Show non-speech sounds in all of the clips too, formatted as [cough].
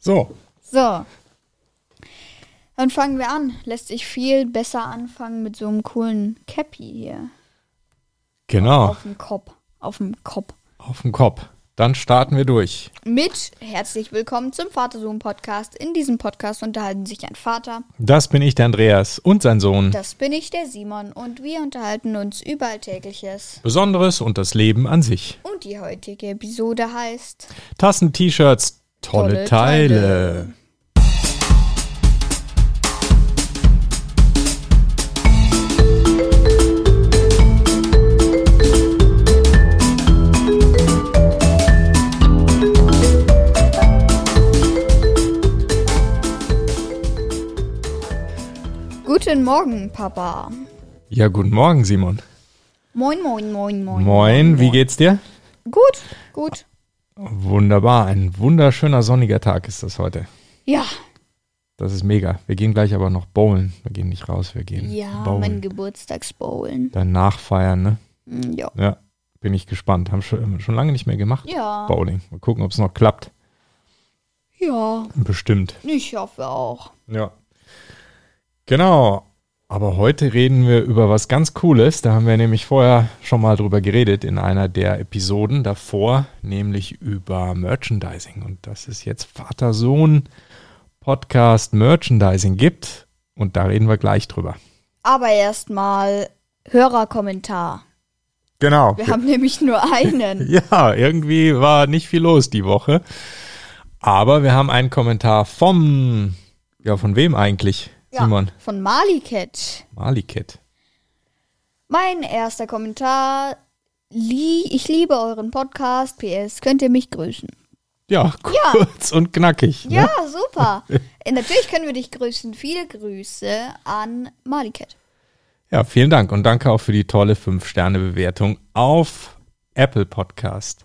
So, So. Dann fangen wir an. Lässt sich viel besser anfangen mit so einem coolen Cappy hier. genau, Auf dem Kopf. Auf dem Kopf. auf den Kopf. Dann starten wir durch. Mit herzlich willkommen zum Vatersohn-Podcast. In diesem Podcast unterhalten sich ein Vater, Das bin ich, der Andreas, und sein Sohn. das bin ich, der Simon, und wir unterhalten uns über Alltägliches. Besonderes und das Leben an sich. Und die heutige Episode heißt Tassen, T-Shirts, tolle, Tolle Teile. Teile. Guten Morgen, Papa. Ja, guten Morgen, Simon. Moin, moin, moin, moin. Moin, wie geht's dir? Gut, gut. Wunderbar, ein wunderschöner sonniger Tag ist das heute. Ja, Das ist mega. Wir gehen gleich aber noch bowlen. Wir gehen nicht raus, wir gehen ja, mein bowlen. Geburtstagsbowlen. Dann nachfeiern, ne? Mm, Ja. Ja, bin ich gespannt. Haben schon, schon lange nicht mehr gemacht. Ja. Bowling. Mal gucken, ob es noch klappt. Ja, Bestimmt. ich hoffe auch. Ja. Genau. Aber heute reden wir über was ganz Cooles. Da haben wir nämlich vorher schon mal drüber geredet in einer der Episoden davor, nämlich über Merchandising. Und dass es jetzt Vater-Sohn-Podcast Merchandising gibt. Und da reden wir gleich drüber. Aber erstmal Hörerkommentar. Genau. Wir haben nämlich nur einen. [laughs] Ja, irgendwie war nicht viel los die Woche. Aber wir haben einen Kommentar vom, ja, von wem eigentlich? Simon. Von Maliket. Maliket. Mein erster Kommentar. Lie ich liebe euren Podcast. PS, könnt ihr mich grüßen? Ja, kurz und knackig. Ne? Ja, super. Äh, Natürlich können wir dich grüßen. Viele Grüße an Maliket. Ja, vielen Dank und danke auch für die tolle 5-Sterne-Bewertung auf Apple Podcast.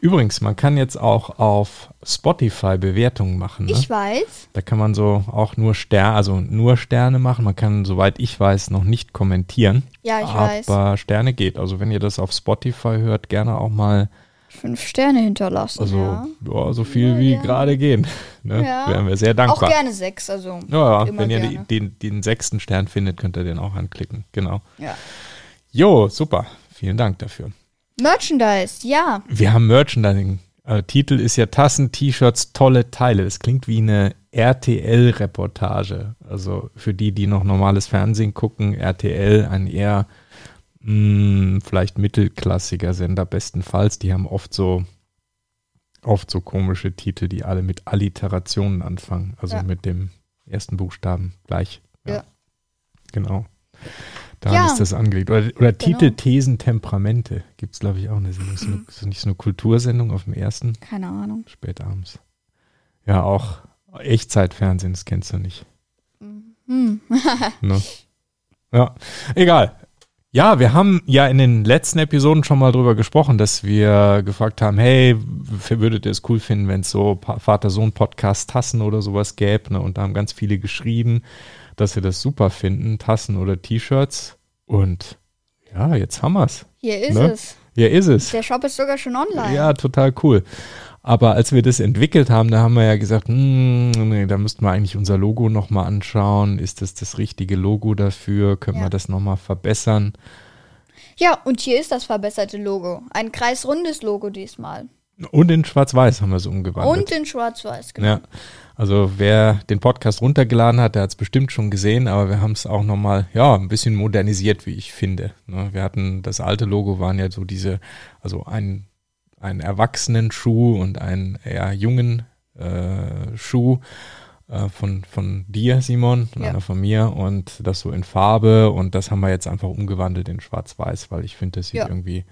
Übrigens, man kann jetzt auch auf Spotify Bewertungen machen. Ne? Ich weiß. Da kann man so auch nur Sterne, also nur Sterne machen. Man kann, soweit ich weiß, noch nicht kommentieren. Ja, ich aber weiß. Aber Sterne geht. Also wenn ihr das auf Spotify hört, gerne auch mal, Fünf Sterne hinterlassen. also ja. ja, so viel Ja, wie gerade gehen. Ne? Ja. Wären wir sehr Auch dankbar. gerne sechs. Also Ja, wenn ihr gerne. den, den sechsten Stern findet, könnt ihr den auch anklicken. Genau. Ja. Jo, super. Vielen Dank dafür. Merchandise, ja. Wir haben Merchandising. Äh, Titel ist ja Tassen, T-Shirts, tolle Teile. Das klingt wie eine RTL-Reportage. Also für die, die noch normales Fernsehen gucken, RTL, ein eher mh, vielleicht mittelklassiger Sender bestenfalls. Die haben oft so oft so komische Titel, die alle mit Alliterationen anfangen. Also Ja. mit dem ersten Buchstaben gleich. Ja. Genau. Da Ja. ist das angelegt. Oder, oder Genau. Titel, Thesen, Temperamente. Gibt es, glaube ich, auch eine Sendung. Ist, eine, ist nicht so eine Kultursendung auf dem ersten, Keine Ahnung. spät abends. Ja, auch Echtzeitfernsehen, das kennst du nicht. Hm. [laughs] Ne? Ja, egal. Ja, wir haben ja in den letzten Episoden schon mal drüber gesprochen, dass wir gefragt haben, hey, würdet ihr es cool finden, wenn es so Pa- Vater-Sohn-Podcast Tassen oder sowas gäbe? Ne? Und da haben ganz viele geschrieben, dass sie das super finden, Tassen oder T-Shirts. Und ja, jetzt haben wir's. Hier ist Ne? es. Hier ist es. Der Shop ist sogar schon online. Ja, total cool. Aber als wir das entwickelt haben, da haben wir ja gesagt, hm, nee, da müssten wir eigentlich unser Logo nochmal anschauen. Ist das das richtige Logo dafür? Können Ja. wir das nochmal verbessern? Ja, und hier ist das verbesserte Logo. Ein kreisrundes Logo diesmal. Und in Schwarz-Weiß haben wir es umgewandelt. Und in schwarz-weiß, genau. ja. Also wer den Podcast runtergeladen hat, der hat es bestimmt schon gesehen, aber wir haben es auch nochmal, ja, ein bisschen modernisiert, wie ich finde. Ne, Wir hatten, das alte Logo waren ja so diese, also ein, ein erwachsenen Schuh und einen eher jungen äh, Schuh äh, von, von dir, Simon, und Ja. einer von mir und das so in Farbe und das haben wir jetzt einfach umgewandelt in Schwarz-Weiß, weil ich finde, das sieht Ja. irgendwie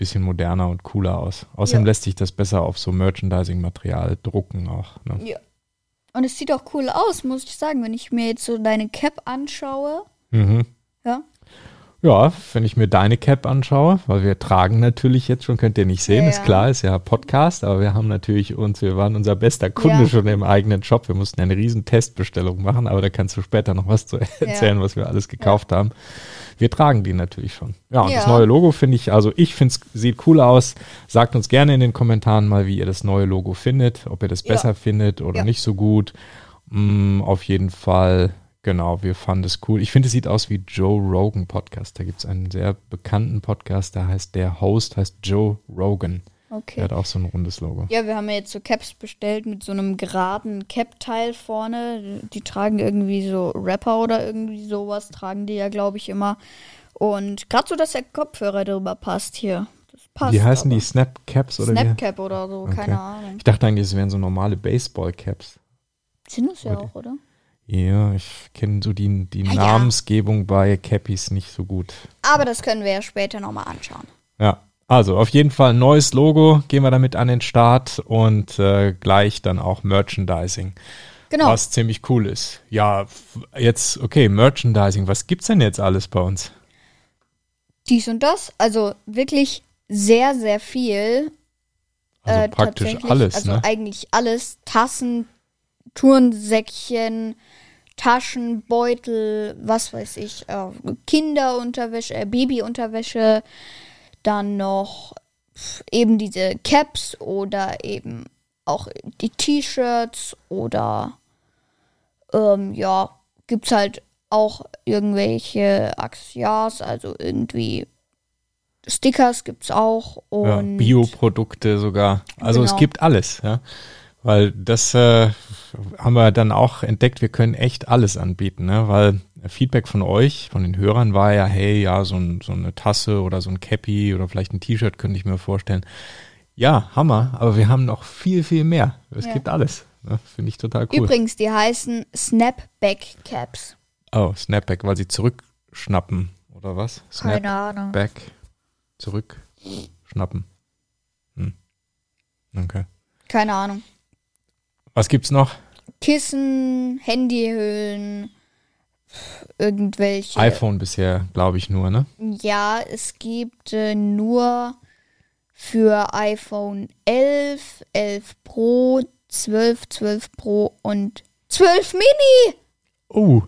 bisschen moderner und cooler aus. Außerdem Ja. lässt sich das besser auf so Merchandising-Material drucken auch. Ne? Ja. Und es sieht auch cool aus, muss ich sagen, wenn ich mir jetzt so deine Cap anschaue. Mhm. Ja. Ja, wenn ich mir deine Cap anschaue, weil wir tragen natürlich jetzt schon, könnt ihr nicht sehen, Ja, ist ja. klar, ist ja Podcast, aber wir haben natürlich uns, wir waren unser bester Kunde Ja. schon im eigenen Shop. Wir mussten eine riesen Testbestellung machen, aber da kannst du später noch was zu [laughs] erzählen, was wir alles gekauft haben. Wir tragen die natürlich schon. Ja, und das Ja. neue Logo finde ich, also ich finde es sieht cool aus. Sagt uns gerne in den Kommentaren mal, wie ihr das neue Logo findet, ob ihr das Ja. besser findet oder Ja. nicht so gut. Mm, auf jeden Fall, genau, wir fanden es cool. Ich finde, es sieht aus wie Joe Rogan Podcast. Da gibt es einen sehr bekannten Podcast, der heißt, der Host heißt Joe Rogan. Der Okay. hat auch so ein rundes Logo. Ja, wir haben ja jetzt so Caps bestellt mit so einem geraden Cap-Teil vorne. Die tragen irgendwie so Rapper oder irgendwie sowas, tragen die ja, glaube ich, immer. Und gerade so, dass der Kopfhörer drüber passt hier. Das passt. Wie heißen aber. die? Snap Caps oder wie? Snapcap oder so, Okay. keine Ahnung. Ich dachte eigentlich, es wären so normale Baseball Caps. Sind es ja auch, oder? Ja, ich kenne so die, die Ah, ja. Namensgebung bei Cappies nicht so gut. Aber das können wir ja später nochmal anschauen. Ja, also auf jeden Fall neues Logo, gehen wir damit an den Start und äh, gleich dann auch Merchandising, Genau. was ziemlich cool ist. Ja, jetzt, okay, Merchandising, was gibt's denn jetzt alles bei uns? Dies und das. Also wirklich sehr, sehr viel. Also Äh, praktisch alles, Also ne? eigentlich alles. Tassen, Turnsäckchen, Taschen, Beutel, was weiß ich, äh, Kinderunterwäsche, äh, Babyunterwäsche, dann noch eben diese Caps oder eben auch die T-Shirts oder ähm, ja, gibt's halt auch irgendwelche Accessoires, also irgendwie Stickers gibt's auch Ja, und Bioprodukte sogar. Also es Genau. gibt alles, ja. Weil das äh, haben wir dann auch entdeckt, wir können echt alles anbieten, ne? Weil Feedback von euch, von den Hörern war ja, hey, ja, so, ein, so eine Tasse oder so ein Cappy oder vielleicht ein T-Shirt könnte ich mir vorstellen. Ja, Hammer, aber wir haben noch viel, viel mehr. Es Ja. gibt alles. Ne? Finde ich total cool. Übrigens, die heißen Snapback Caps. Oh, Snapback, weil sie zurückschnappen, oder was? Keine Ahnung. Snapback, zurückschnappen. Hm. Okay. Keine Ahnung. Was gibt's noch? Kissen, Handyhüllen, irgendwelche. iPhone bisher, glaube ich, nur, ne? Ja, es gibt äh, nur für iPhone 11, 11 Pro, 12, 12 Pro und 12 Mini. Oh,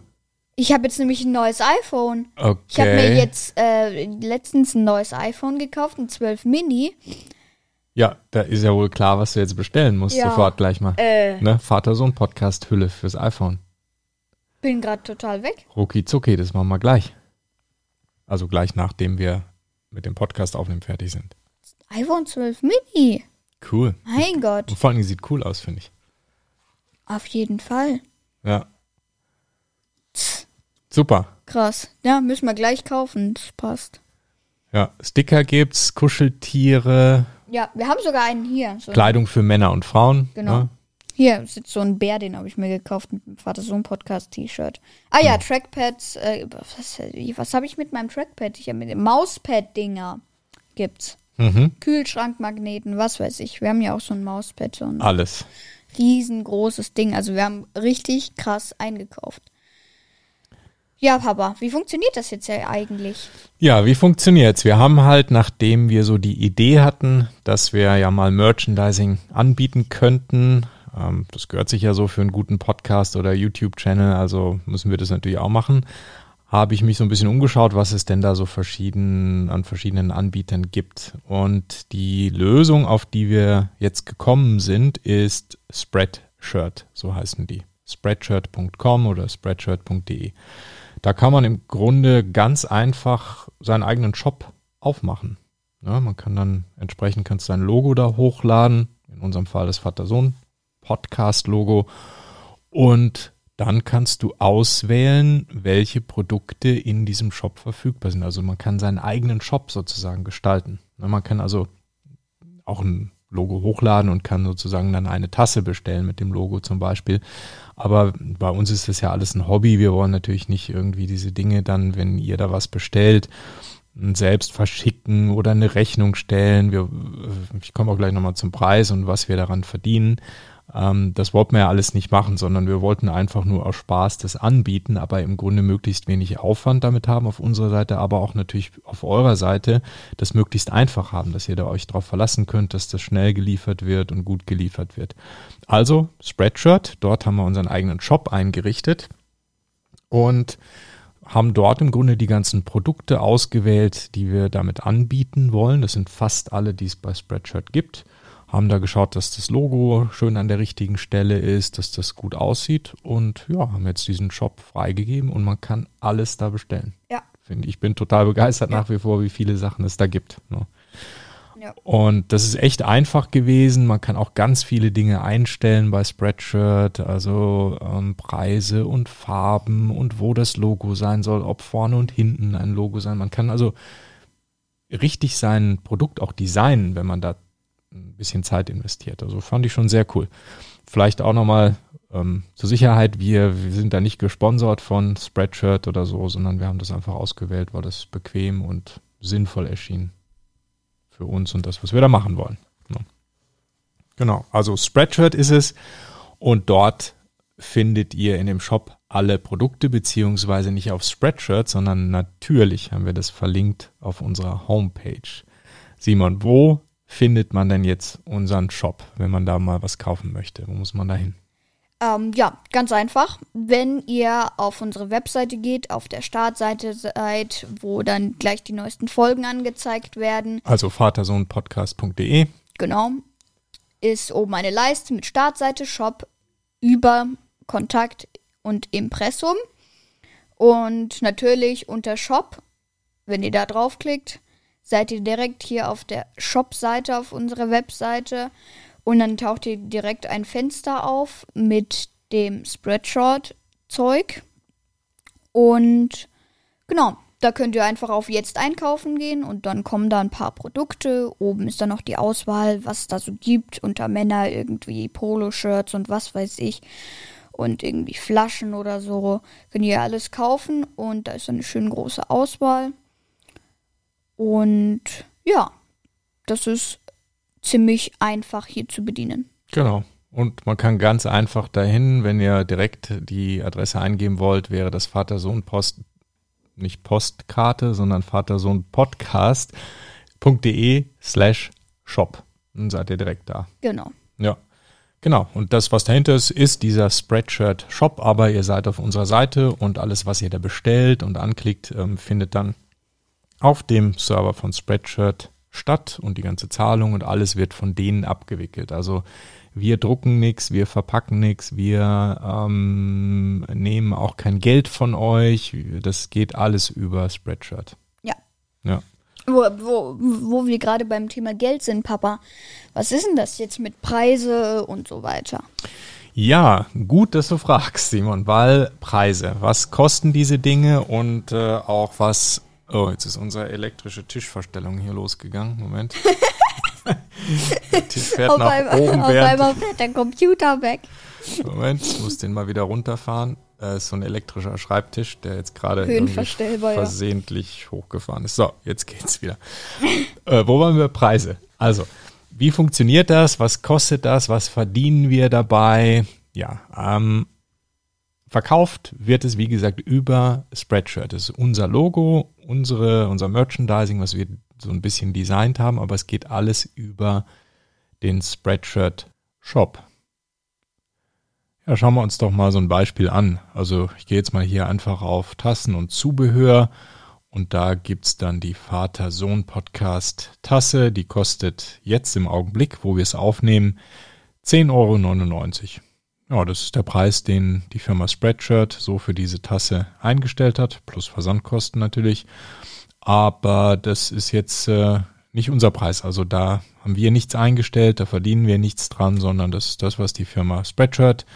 Ich habe jetzt nämlich ein neues iPhone. okay. Ich habe mir jetzt äh, letztens ein neues iPhone gekauft, ein 12 Mini. Ja, da ist ja wohl klar, was du jetzt bestellen musst. Ja. Sofort gleich mal. Äh, Ne? Vater-Sohn-Podcast-Hülle fürs iPhone. bin gerade total weg. Rucki zucki, das machen wir gleich. Also gleich nachdem wir mit dem Podcast aufnehmen fertig sind. iPhone 12 Mini. Cool. Mein Gott. Und vor Dingen sieht cool aus, finde ich. Auf jeden Fall. Ja. Super. Krass. Ja, müssen wir gleich kaufen. Das passt. Ja, Sticker gibt's, Kuscheltiere, Ja, wir haben sogar einen hier. So Kleidung für Männer und Frauen. Genau. Ne? Hier sitzt so ein Bär, den habe ich mir gekauft mit dem Vater-Sohn-Podcast-T-Shirt. Ah ja, Trackpads. Äh, was was habe ich mit meinem Trackpad? Ich habe mit dem Mauspad-Dinger. Gibt's. Mhm. Kühlschrankmagneten, was weiß ich. Wir haben ja auch so ein Mauspad, so ein Alles. riesengroßes Ding. Also wir haben richtig krass eingekauft. Ja, Papa, wie funktioniert das jetzt eigentlich? Ja, wie funktioniert's? Wir haben halt, nachdem wir so die Idee hatten, dass wir ja mal Merchandising anbieten könnten, ähm, das gehört sich ja so für einen guten Podcast oder YouTube-Channel, also müssen wir das natürlich auch machen, habe ich mich so ein bisschen umgeschaut, was es denn da so verschieden, an verschiedenen Anbietern gibt. Und die Lösung, auf die wir jetzt gekommen sind, ist Spreadshirt, so heißen die. Spreadshirt.com oder spreadshirt.de. Da kann man im Grunde ganz einfach seinen eigenen Shop aufmachen. Ja, man kann dann entsprechend kannst sein Logo da hochladen, in unserem Fall das Vater-Sohn-Podcast-Logo. Und dann kannst du auswählen, welche Produkte in diesem Shop verfügbar sind. Also man kann seinen eigenen Shop sozusagen gestalten. Man kann also auch ein Logo hochladen und kann sozusagen dann eine Tasse bestellen mit dem Logo zum Beispiel. Aber bei uns ist das ja alles ein Hobby. Wir wollen natürlich nicht irgendwie diese Dinge dann, wenn ihr da was bestellt, selbst verschicken oder eine Rechnung stellen. Wir, ich komme auch gleich nochmal zum Preis und was wir daran verdienen. Ähm, das wollten wir ja alles nicht machen, sondern wir wollten einfach nur aus Spaß das anbieten, aber im Grunde möglichst wenig Aufwand damit haben auf unserer Seite, aber auch natürlich auf eurer Seite das möglichst einfach haben, dass ihr da euch darauf verlassen könnt, dass das schnell geliefert wird und gut geliefert wird. Also Spreadshirt, dort haben wir unseren eigenen Shop eingerichtet und haben dort im Grunde die ganzen Produkte ausgewählt, die wir damit anbieten wollen. Das sind fast alle, die es bei Spreadshirt gibt haben da geschaut, dass das Logo schön an der richtigen Stelle ist, dass das gut aussieht und ja, haben jetzt diesen Shop freigegeben und man kann alles da bestellen. Ja. Finde ich bin total begeistert ja. nach wie vor, wie viele Sachen es da gibt. Ne? Ja. Und das ist echt einfach gewesen. Man kann auch ganz viele Dinge einstellen bei Spreadshirt, also ähm, Preise und Farben und wo das Logo sein soll, ob vorne und hinten ein Logo sein. Man kann also richtig sein Produkt auch designen, wenn man da ein bisschen Zeit investiert. Also fand ich schon sehr cool. Vielleicht auch nochmal ähm, zur Sicherheit, wir, wir sind da nicht gesponsert von Spreadshirt oder so, sondern wir haben das einfach ausgewählt, weil das bequem und sinnvoll erschien für uns und das, was wir da machen wollen. Ja. Genau, also Spreadshirt ist es und dort findet ihr in dem Shop alle Produkte, beziehungsweise nicht auf Spreadshirt, sondern natürlich haben wir das verlinkt auf unserer Homepage. Simon, wo findet man denn jetzt unseren Shop, wenn man da mal was kaufen möchte? Wo muss man da hin? Ähm, ja, ganz einfach. Wenn ihr auf unsere Webseite geht, auf der Startseite seid, wo dann gleich die neuesten Folgen angezeigt werden. Also vatersohnpodcast.de. Genau. Ist oben eine Leiste mit Startseite, Shop, über Kontakt und Impressum. Und natürlich unter Shop, wenn ihr da draufklickt, seid ihr direkt hier auf der Shop-Seite auf unserer Webseite und dann taucht ihr direkt ein Fenster auf mit dem Spreadshot-Zeug. Und genau, da könnt ihr einfach auf Jetzt einkaufen gehen und dann kommen da ein paar Produkte. Oben ist dann noch die Auswahl, was es da so gibt. Unter Männer irgendwie Poloshirts und was weiß ich. Und irgendwie Flaschen oder so. Könnt ihr alles kaufen und da ist eine schön große Auswahl. Und ja, das ist ziemlich einfach hier zu bedienen. Genau. Und man kann ganz einfach dahin, wenn ihr direkt die Adresse eingeben wollt, wäre das Vater-Sohn-Post, nicht Postkarte, sondern Vater-Sohn-Podcast.de slash shop. Dann seid ihr direkt da. Genau. Ja. Genau. Und das, was dahinter ist, ist dieser Spreadshirt Shop, aber ihr seid auf unserer Seite und alles, was ihr da bestellt und anklickt, ähm, findet dann auf dem Server von Spreadshirt statt und die ganze Zahlung und alles wird von denen abgewickelt. Also wir drucken nichts, wir verpacken nichts, wir ähm, nehmen auch kein Geld von euch. Das geht alles über Spreadshirt. Ja. Ja. Wo, wo, wo wir gerade beim Thema Geld sind, Papa. Was ist denn das jetzt mit Preise und so weiter? Ja, gut, dass du [laughs] fragst, Simon, weil Preise, was kosten diese Dinge und äh, auch was Oh, jetzt ist unsere elektrische Tischverstellung hier losgegangen. Moment. [laughs] der Tisch fährt auf nach einmal, oben. Auf einmal fährt der Computer weg. Moment, ich muss den mal wieder runterfahren. Das ist so ein elektrischer Schreibtisch, der jetzt gerade versehentlich ja. hochgefahren ist. So, jetzt geht's wieder. äh, wo waren wir? Preise. Also, wie funktioniert das? Was kostet das? Was verdienen wir dabei? Ja, ähm, Verkauft wird es, wie gesagt, über Spreadshirt. Das ist unser Logo, unsere, unser Merchandising, was wir so ein bisschen designt haben, aber es geht alles über den Spreadshirt Shop. Ja, schauen wir uns doch mal so ein Beispiel an. Also ich gehe jetzt mal hier einfach auf Tassen und Zubehör und da gibt es dann die Vater-Sohn-Podcast-Tasse. Die kostet jetzt im Augenblick, wo wir es aufnehmen, 10,99 Euro. Ja, das ist der Preis, den die Firma Spreadshirt so für diese Tasse eingestellt hat, plus Versandkosten natürlich. Aber das ist jetzt äh, nicht unser Preis. Also da haben wir nichts eingestellt, da verdienen wir nichts dran, sondern das ist das, was die Firma Spreadshirt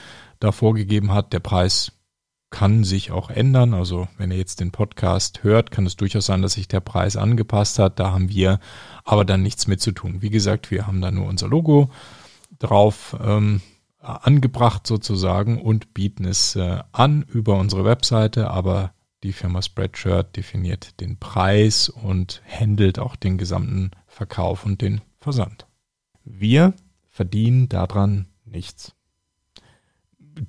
da vorgegeben hat. Der Preis kann sich auch ändern. Also wenn ihr jetzt den Podcast hört, kann es durchaus sein, dass sich der Preis angepasst hat. Da haben wir aber dann nichts mit zu tun. Wie gesagt, wir haben da nur unser Logo drauf. Ähm, angebracht sozusagen und bieten es äh, an über unsere Webseite, aber die Firma Spreadshirt definiert den Preis und handelt auch den gesamten Verkauf und den Versand. Wir verdienen daran nichts.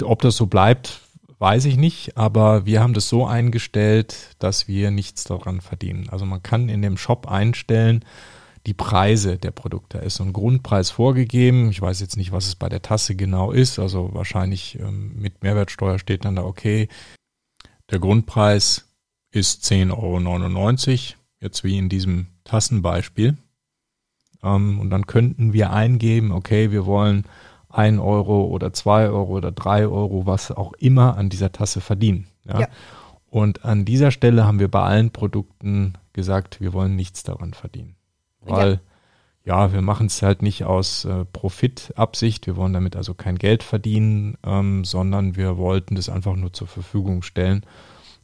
ob das so bleibt, weiß ich nicht, aber wir haben das so eingestellt, dass wir nichts daran verdienen. Also man kann in dem Shop einstellen, die Preise der Produkte. Da ist so ein Grundpreis vorgegeben. Ich weiß jetzt nicht, was es bei der Tasse genau ist. Also wahrscheinlich ähm, mit Mehrwertsteuer steht dann da, okay, der Grundpreis ist 10,99 Euro, jetzt wie in diesem Tassenbeispiel. Ähm, und dann könnten wir eingeben, okay, wir wollen 1 Euro oder 2 Euro oder 3 Euro, was auch immer an dieser Tasse verdienen. Ja? ja. Und an dieser Stelle haben wir bei allen Produkten gesagt, wir wollen nichts daran verdienen. Weil, ja, ja wir machen es halt nicht aus äh, Profitabsicht, wir wollen damit also kein Geld verdienen, ähm, sondern wir wollten das einfach nur zur Verfügung stellen.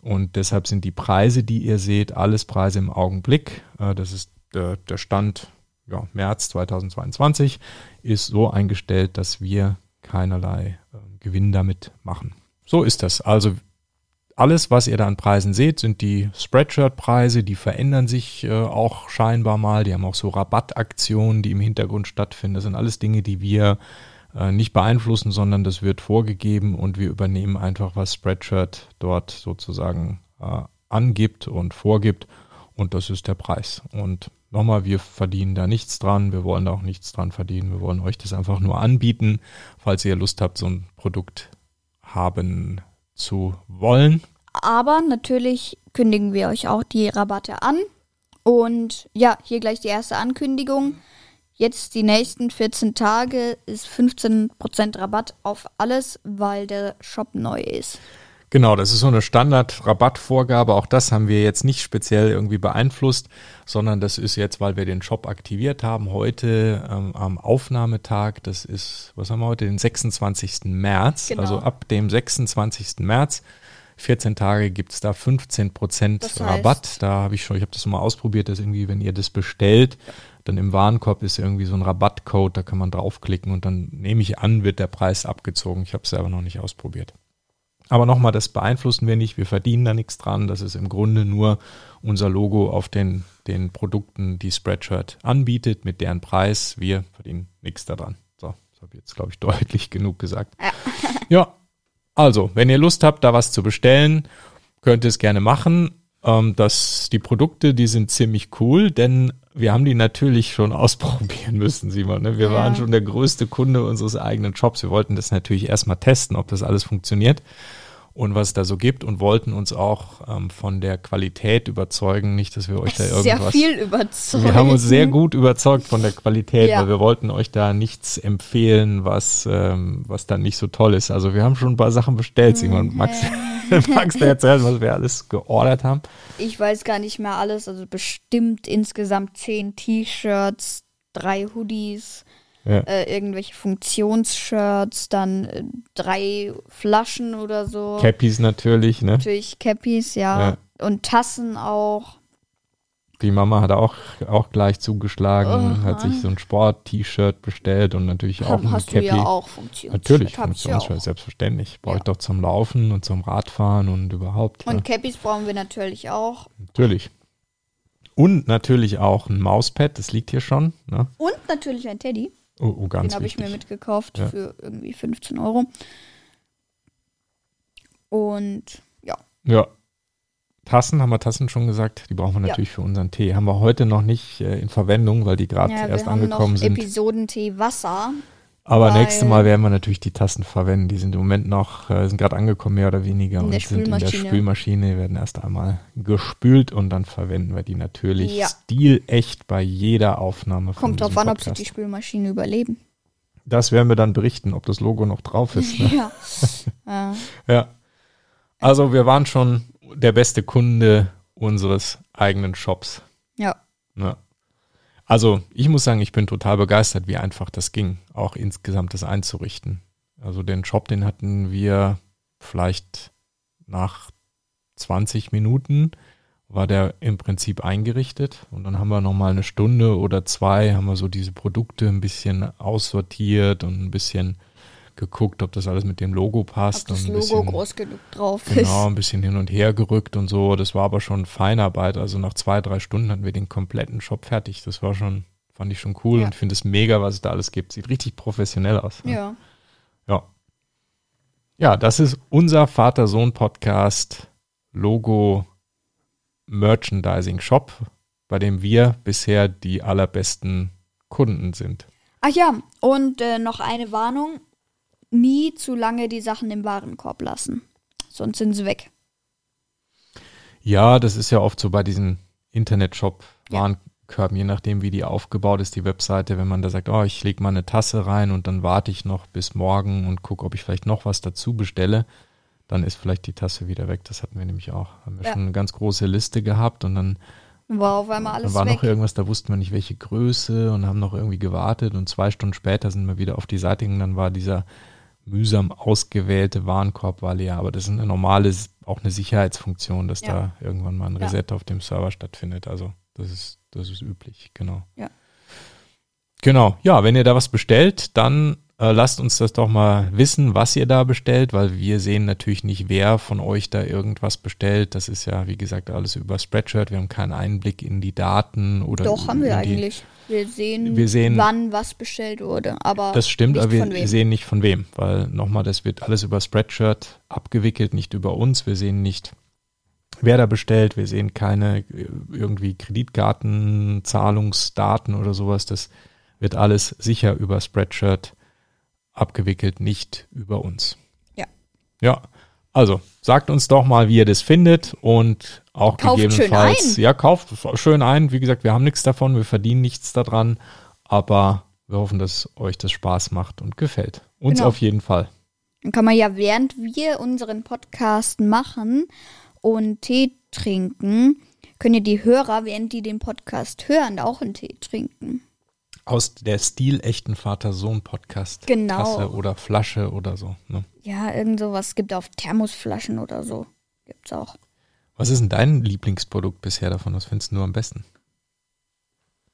Und deshalb sind die Preise, die ihr seht, alles Preise im Augenblick. Äh, das ist der, der Stand ja, März 2022 ist so eingestellt, dass wir keinerlei äh, Gewinn damit machen. So ist das. Also alles, was ihr da an Preisen seht, sind die Spreadshirt-Preise, die verändern sich äh, auch scheinbar mal. Die haben auch so Rabattaktionen, die im Hintergrund stattfinden. Das sind alles Dinge, die wir äh, nicht beeinflussen, sondern das wird vorgegeben und wir übernehmen einfach, was Spreadshirt dort sozusagen äh, angibt und vorgibt. Und das ist der Preis. Und Nochmal, wir verdienen da nichts dran, wir wollen da auch nichts dran verdienen, wir wollen euch das einfach nur anbieten, falls ihr Lust habt, so ein Produkt haben zu wollen. Aber natürlich kündigen wir euch auch die Rabatte an. Und ja, hier gleich die erste Ankündigung. Jetzt die nächsten 14 Tage ist 15% Rabatt auf alles, weil der Shop neu ist. Genau, das ist so eine Standard-Rabattvorgabe. Auch das haben wir jetzt nicht speziell irgendwie beeinflusst, sondern das ist jetzt, weil wir den Shop aktiviert haben, heute ähm, am Aufnahmetag. Das ist, was haben wir heute, den 26. März. Genau. Also ab dem 26. März 14 Tage gibt es da 15 Prozent Rabatt. Da habe ich schon, ich habe das mal ausprobiert, dass irgendwie, wenn ihr das bestellt, dann im Warenkorb ist irgendwie so ein Rabattcode, da kann man draufklicken und dann nehme ich an, wird der Preis abgezogen. Ich habe es selber noch nicht ausprobiert. Aber nochmal, das beeinflussen wir nicht, wir verdienen da nichts dran. Das ist im Grunde nur unser Logo auf den, den Produkten, die Spreadshirt anbietet, mit deren Preis. Wir verdienen nichts daran. So, das habe ich jetzt, glaube ich, [laughs] deutlich genug gesagt. Ja. also, wenn ihr Lust habt, da was zu bestellen, könnt ihr es gerne machen. Ähm, das, die Produkte, die sind ziemlich cool, denn wir haben die natürlich schon [laughs] ausprobieren müssen, Simon. Ne? Wir ja. waren schon der größte Kunde unseres eigenen Shops. Wir wollten das natürlich erstmal testen, ob das alles funktioniert und was es da so gibt und wollten uns auch ähm, von der Qualität überzeugen. Nicht, dass wir euch da irgendwas. Sehr viel überzeugt. Wir haben uns sehr gut überzeugt von der Qualität, ja. weil wir wollten euch da nichts empfehlen, was, ähm, was dann nicht so toll ist. Also wir haben schon ein paar Sachen bestellt, Simon. Okay. Max, [laughs] magst du erzählen, was wir alles geordert haben? Ich weiß gar nicht mehr alles. Also bestimmt insgesamt zehn T-Shirts, drei Hoodies ja. äh, irgendwelche Funktionsshirts, dann äh, drei Flaschen oder so. Cappies natürlich, ne? Natürlich Cappies, ja. ja. Und Tassen auch. Die Mama hat auch, auch gleich zugeschlagen, uh hat sich so ein Sport-T-Shirt bestellt und natürlich auch ein Hast Cappy. Du ja auch Funktionsshirt. Natürlich, Funktionsshirt, selbstverständlich. Brauche ja. ich doch zum Laufen und zum Radfahren und überhaupt. Und. Cappies brauchen wir natürlich auch. Natürlich. Und natürlich auch ein Mauspad, das liegt hier schon. Ne? Und natürlich ein Teddy. Oh, oh ganz Den habe ich mir mitgekauft ja. für irgendwie 15 Euro. Und ja. Ja. Tassen, haben wir Tassen schon gesagt, die brauchen wir natürlich ja. für unseren Tee. Haben wir heute noch nicht äh, in Verwendung, weil die gerade ja, erst angekommen sind. Episodentee Wasser. Aber Weil nächstes Mal werden wir natürlich die Tassen verwenden. Die sind im Moment noch, äh, sind gerade angekommen, mehr oder weniger, und sind in der Spülmaschine, werden erst einmal gespült und dann verwenden wir die natürlich ja. stilecht bei jeder Aufnahme. Kommt drauf an, ob sie die Spülmaschine überleben. Das werden wir dann berichten, ob das Logo noch drauf ist. Ne? Ja. [laughs] ja. Also wir waren schon der beste Kunde unseres eigenen Shops. Ja. ja. Also ich muss sagen, ich bin total begeistert, wie einfach das ging, auch insgesamt das einzurichten. Also den Shop, den hatten wir vielleicht nach 20 Minuten war der im Prinzip eingerichtet und dann haben wir nochmal eine Stunde oder zwei, haben wir so diese Produkte ein bisschen aussortiert und ein bisschen geguckt, ob das alles mit dem Logo passt. Ob das Logo bisschen, groß genug drauf genau, ist. Genau, ein bisschen hin und her gerückt und so. Das war aber schon Feinarbeit. Also nach zwei, drei Stunden hatten wir den kompletten Shop fertig. Das war schon, fand ich schon cool ja. und finde es mega, was es da alles gibt. Sieht richtig professionell aus. Ne? Ja. Ja. Ja, das ist unser Vater-Sohn-Podcast Logo Merchandising Shop, bei dem wir bisher die allerbesten Kunden sind. Ach ja, und äh, noch eine Warnung. Nie zu lange die Sachen im Warenkorb lassen. Sonst sind sie weg. Ja, das ist ja oft so bei diesen Internetshop Ja. Je nachdem wie die aufgebaut ist, die Webseite, wenn man da sagt, oh, ich lege mal eine Tasse rein und dann warte ich noch bis morgen und gucke, ob ich vielleicht noch was dazu bestelle, dann ist vielleicht die Tasse wieder weg. Das hatten wir nämlich auch. Haben wir Ja. schon eine ganz große Liste gehabt und dann War auf einmal alles da war weg. noch irgendwas, da wussten wir nicht, welche Größe und haben noch irgendwie gewartet und zwei Stunden später sind wir wieder auf die Seite gegangen, dann war dieser mühsam ausgewählte Warenkorb war leer, aber das ist eine normale, auch eine Sicherheitsfunktion, dass Ja. da irgendwann mal ein Ja. Reset auf dem Server stattfindet. Also das ist, das ist üblich, genau. Ja. Genau, ja, wenn ihr da was bestellt, dann äh, lasst uns das doch mal wissen, was ihr da bestellt, weil wir sehen natürlich nicht, wer von euch da irgendwas bestellt. Das ist ja, wie gesagt, alles über Spreadshirt. Wir haben keinen Einblick in die Daten oder Doch, haben wir die, eigentlich. Wir sehen, Wir sehen- wann was bestellt wurde. Aber Das stimmt, aber wir sehen nicht von wem, weil nochmal, das wird alles über Spreadshirt abgewickelt, nicht über uns. Wir sehen nicht, wer da bestellt. Wir sehen keine äh, irgendwie Kreditkarten, Zahlungsdaten oder sowas. Das wird alles sicher über Spreadshirt abgewickelt, nicht über uns. Ja. Ja. Also, sagt uns doch mal, wie ihr das findet und auch Kauft gegebenenfalls. Ja, kauft schön ein. Wie gesagt, wir haben nichts davon, wir verdienen nichts daran, aber wir hoffen, dass euch das Spaß macht und gefällt. Uns Genau. auf jeden Fall. Dann kann man ja, während wir unseren Podcast machen und Tee trinken, können ja die Hörer, während die den Podcast hören, auch einen Tee trinken. Aus der stilechten Vater-Sohn-Podcast. Genau. Tasse oder Flasche oder so. Ne? Ja, irgend sowas gibt auf Thermosflaschen oder so. Gibt's auch. Was ist denn dein Lieblingsprodukt bisher davon? Was findest du am besten?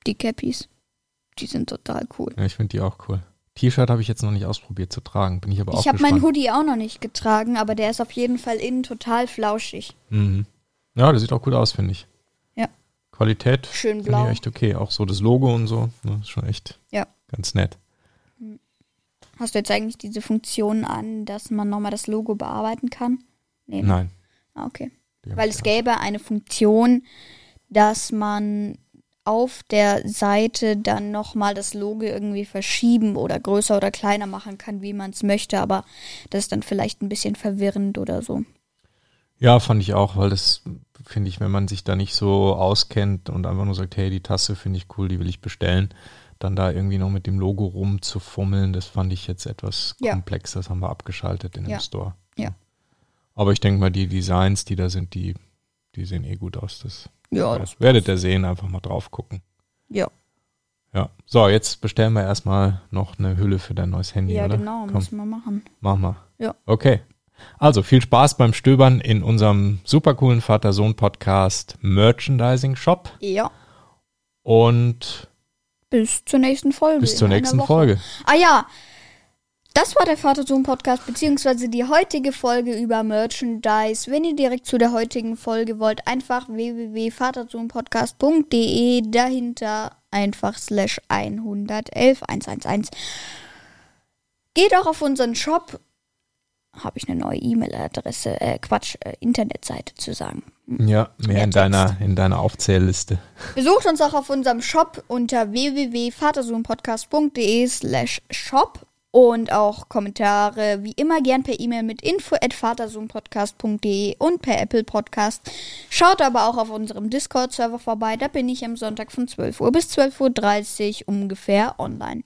Die Cappies. Die sind total cool. Ja, ich finde die auch cool. T-Shirt habe ich jetzt noch nicht ausprobiert zu tragen. Bin ich aber auch Ich habe meinen Hoodie auch noch nicht getragen, aber der ist auf jeden Fall innen total flauschig. Mhm. Ja, der sieht auch gut aus, finde ich. Qualität Schön blau. ich echt okay. Auch so das Logo und so. Ne, ist schon echt Ja. ganz nett. Hast du jetzt eigentlich diese Funktion an, dass man nochmal das Logo bearbeiten kann? Nee. ne? Nein. Ah, okay. die Weil es gäbe eine Funktion, dass man auf der Seite dann nochmal das Logo irgendwie verschieben oder größer oder kleiner machen kann, wie man es möchte, aber das ist dann vielleicht ein bisschen verwirrend oder so. Ja, fand ich auch, weil das finde ich, wenn man sich da nicht so auskennt und einfach nur sagt, hey, die Tasse finde ich cool, die will ich bestellen, dann da irgendwie noch mit dem Logo rumzufummeln, das fand ich jetzt etwas Ja. komplex. Das haben wir abgeschaltet in Ja. dem Store. Ja. Aber ich denke mal, die Designs, die da sind, die, die sehen eh gut aus. Das, Ja, das werdet ihr sehen, einfach mal drauf gucken. ja. Ja. So, jetzt bestellen wir erstmal noch eine Hülle für dein neues Handy, Ja, oder? genau, Komm, müssen wir machen. mach mal. Ja. Okay. Also viel Spaß beim Stöbern in unserem super coolen Vater-Sohn-Podcast Merchandising Shop Ja. und Bis zur nächsten Folge. bis zur nächsten. Folge. Ah ja, das war der Vater-Sohn-Podcast, beziehungsweise die heutige Folge über Merchandise. Wenn ihr direkt zu der heutigen Folge wollt, einfach www.vatersohnpodcast.de, dahinter einfach slash 111 111. Geht auch auf unseren Shop. Habe ich eine neue E-Mail-Adresse, äh, Quatsch, äh, Internetseite zu sagen. Ja, mehr Mehr in deiner, in deiner Aufzählliste. Besucht uns auch auf unserem Shop unter www.vatersohnpodcast.de slash shop und auch Kommentare wie immer gern per E-Mail mit info at vatersohnpodcast.de und per Apple Podcast. Schaut aber auch auf unserem Discord-Server vorbei, da bin ich am Sonntag von 12 Uhr bis 12.30 Uhr ungefähr online.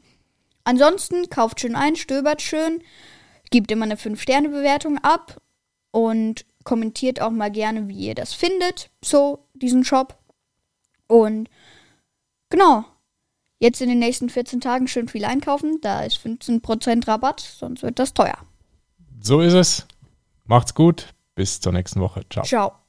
Ansonsten kauft schön ein, stöbert schön, gibt immer eine 5-Sterne-Bewertung ab und kommentiert auch mal gerne, wie ihr das findet, so diesen Shop. Und genau, jetzt in den nächsten 14 Tagen schön viel einkaufen, da ist 15% Rabatt, sonst wird das teuer. So ist es. Macht's gut. Bis zur nächsten Woche. Ciao. Ciao.